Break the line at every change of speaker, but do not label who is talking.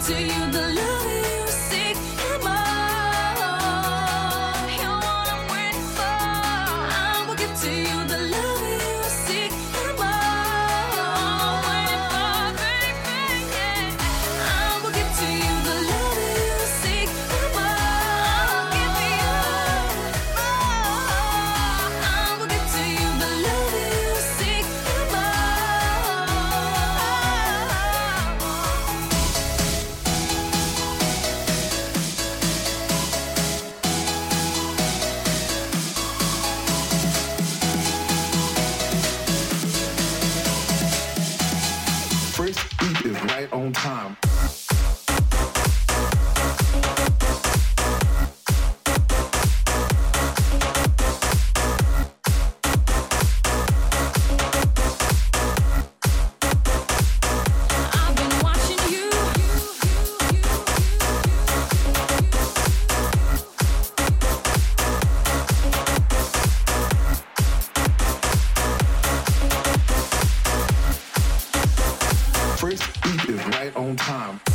to you the love
own time. This beat is right on time.